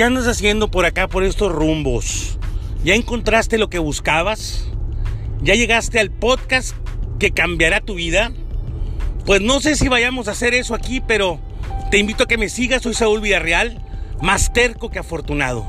¿Qué andas haciendo por acá, por estos rumbos? ¿Ya encontraste lo que buscabas? ¿Ya llegaste al podcast que cambiará tu vida? Pues no sé si vayamos a hacer eso aquí, pero te invito a que me sigas. Soy Saúl Villarreal, más terco que afortunado.